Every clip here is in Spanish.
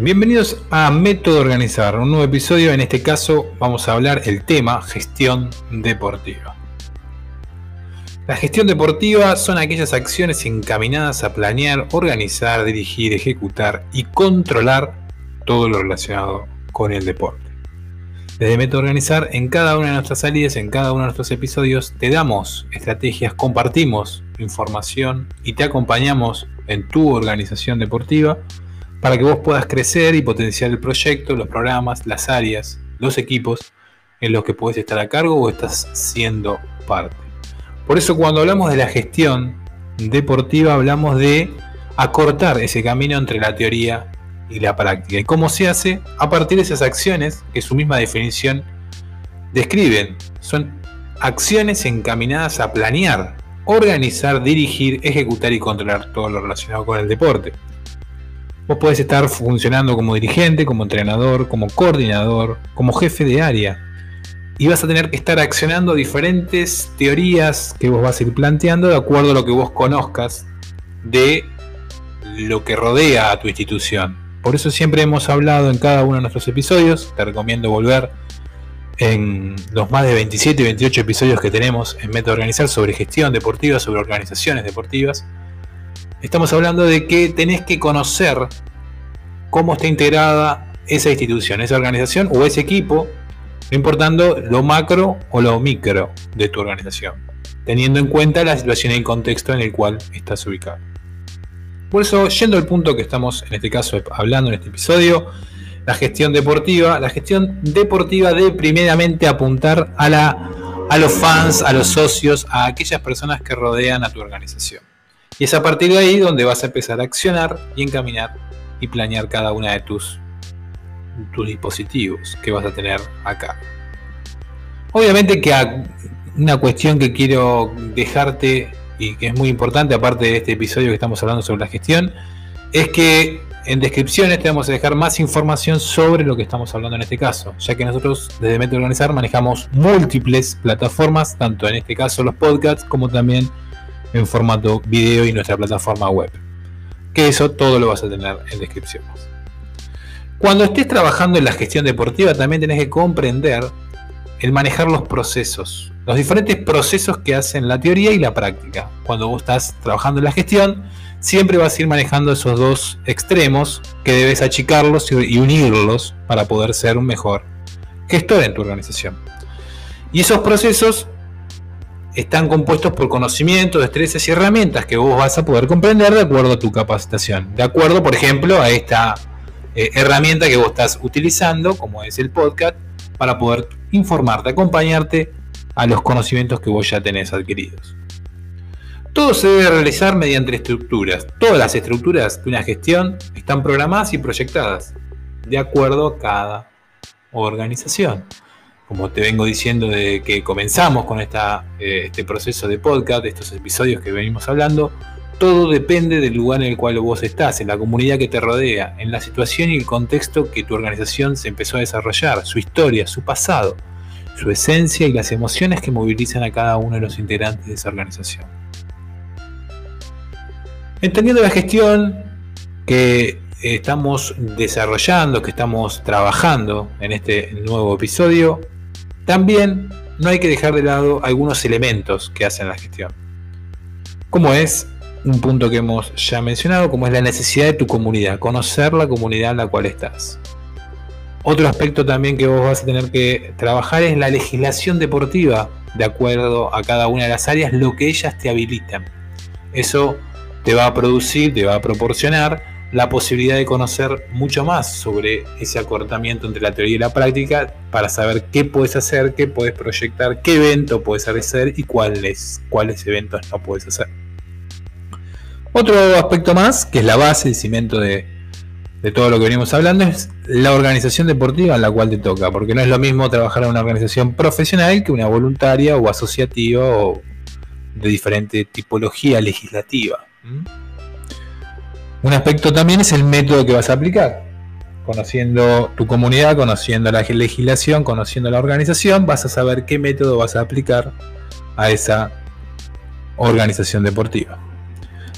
Bienvenidos a Método Organizar, un nuevo episodio. En este caso vamos a hablar el tema gestión deportiva. La gestión deportiva son aquellas acciones encaminadas a planear, organizar, dirigir, ejecutar y controlar todo lo relacionado con el deporte. Desde Método Organizar, en cada una de nuestras salidas, en cada uno de nuestros episodios, te damos estrategias, compartimos información y te acompañamos en tu organización deportiva para que vos puedas crecer y potenciar el proyecto, los programas, las áreas, los equipos en los que puedes estar a cargo o estás siendo parte. Por eso cuando hablamos de la gestión deportiva hablamos de acortar ese camino entre la teoría y la práctica. ¿Y cómo se hace? A partir de esas acciones que su misma definición describen. Son acciones encaminadas a planear, organizar, dirigir, ejecutar y controlar todo lo relacionado con el deporte. Vos podés estar funcionando como dirigente, como entrenador, como coordinador, como jefe de área. Y vas a tener que estar accionando diferentes teorías que vos vas a ir planteando de acuerdo a lo que vos conozcas de lo que rodea a tu institución. Por eso siempre hemos hablado en cada uno de nuestros episodios. Te recomiendo volver en los más de 27 y 28 episodios que tenemos en Método Organizar sobre gestión deportiva, sobre organizaciones deportivas Estamos hablando de que tenés que conocer cómo está integrada esa institución, esa organización o ese equipo, no importando lo macro o lo micro de tu organización, teniendo en cuenta la situación y el contexto en el cual estás ubicado. Por eso, yendo al punto que estamos en este caso hablando en este episodio, la gestión deportiva, la gestión deportiva debe primeramente apuntar a, la, a los fans, a los socios, a aquellas personas que rodean a tu organización. Y es a partir de ahí donde vas a empezar a accionar y encaminar y planear cada una de tus, tus dispositivos que vas a tener acá. Obviamente que una cuestión que quiero dejarte y que es muy importante, aparte de este episodio que estamos hablando sobre la gestión, es que en descripciones te vamos a dejar más información sobre lo que estamos hablando en este caso, ya que nosotros desde Método Organizar manejamos múltiples plataformas, tanto en este caso los podcasts como también en formato video y nuestra plataforma web. Que eso todo lo vas a tener en descripciones. Cuando estés trabajando en la gestión deportiva también tenés que comprender el manejar los procesos, los diferentes procesos que hacen la teoría y la práctica. Cuando vos estás trabajando en la gestión, siempre vas a ir manejando esos dos extremos que debes achicarlos y unirlos para poder ser un mejor gestor en tu organización. Y esos procesos están compuestos por conocimientos, destrezas y herramientas que vos vas a poder comprender de acuerdo a tu capacitación. De acuerdo, por ejemplo, a esta eh, herramienta que vos estás utilizando, como es el podcast, para poder informarte, acompañarte a los conocimientos que vos ya tenés adquiridos. Todo se debe realizar mediante estructuras. Todas las estructuras de una gestión están programadas y proyectadas de acuerdo a cada organización como te vengo diciendo de que comenzamos con eh, este proceso de podcast, de estos episodios que venimos hablando, todo depende del lugar en el cual vos estás, en la comunidad que te rodea, en la situación y el contexto que tu organización se empezó a desarrollar, su historia, su pasado, su esencia y las emociones que movilizan a cada uno de los integrantes de esa organización. Entendiendo la gestión que estamos desarrollando, que estamos trabajando en este nuevo episodio, también no hay que dejar de lado algunos elementos que hacen la gestión. Como es un punto que hemos ya mencionado, como es la necesidad de tu comunidad, conocer la comunidad en la cual estás. Otro aspecto también que vos vas a tener que trabajar es la legislación deportiva, de acuerdo a cada una de las áreas, lo que ellas te habilitan. Eso te va a producir, te va a proporcionar la posibilidad de conocer mucho más sobre ese acortamiento entre la teoría y la práctica para saber qué puedes hacer, qué puedes proyectar, qué evento puedes hacer y cuáles, cuáles eventos no puedes hacer. Otro aspecto más, que es la base, el cimiento de, de todo lo que venimos hablando, es la organización deportiva en la cual te toca, porque no es lo mismo trabajar en una organización profesional que una voluntaria o asociativa o de diferente tipología legislativa. Un aspecto también es el método que vas a aplicar. Conociendo tu comunidad, conociendo la legislación, conociendo la organización, vas a saber qué método vas a aplicar a esa organización deportiva.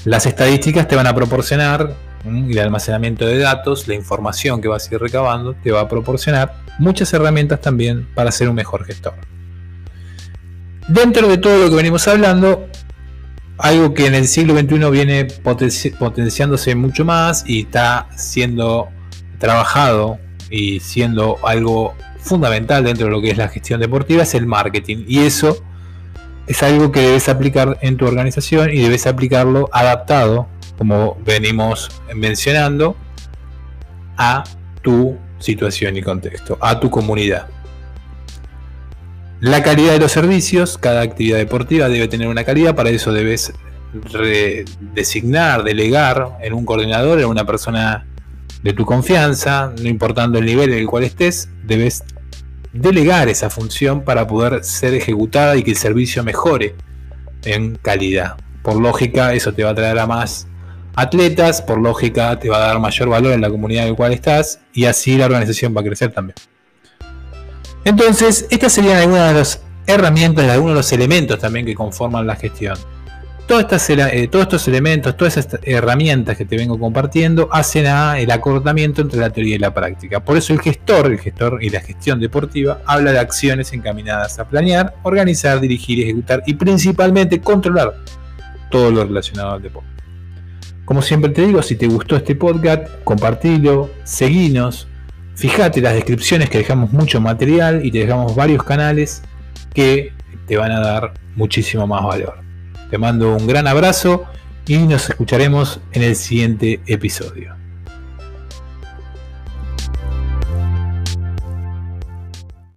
Las estadísticas te van a proporcionar y el almacenamiento de datos, la información que vas a ir recabando, te va a proporcionar muchas herramientas también para ser un mejor gestor. Dentro de todo lo que venimos hablando, algo que en el siglo XXI viene potenciándose mucho más y está siendo trabajado y siendo algo fundamental dentro de lo que es la gestión deportiva es el marketing. Y eso es algo que debes aplicar en tu organización y debes aplicarlo adaptado, como venimos mencionando, a tu situación y contexto, a tu comunidad. La calidad de los servicios, cada actividad deportiva debe tener una calidad, para eso debes designar, delegar en un coordinador, en una persona de tu confianza, no importando el nivel en el cual estés, debes delegar esa función para poder ser ejecutada y que el servicio mejore en calidad. Por lógica, eso te va a traer a más atletas, por lógica, te va a dar mayor valor en la comunidad en la cual estás y así la organización va a crecer también. Entonces, estas serían algunas de las herramientas, algunos de los elementos también que conforman la gestión. Eh, todos estos elementos, todas estas herramientas que te vengo compartiendo hacen el acortamiento entre la teoría y la práctica. Por eso el gestor, el gestor y la gestión deportiva habla de acciones encaminadas a planear, organizar, dirigir, ejecutar y principalmente controlar todo lo relacionado al deporte. Como siempre te digo, si te gustó este podcast, compartilo, seguinos, fíjate las descripciones que dejamos mucho material y te dejamos varios canales que te van a dar muchísimo más valor. Te mando un gran abrazo y nos escucharemos en el siguiente episodio.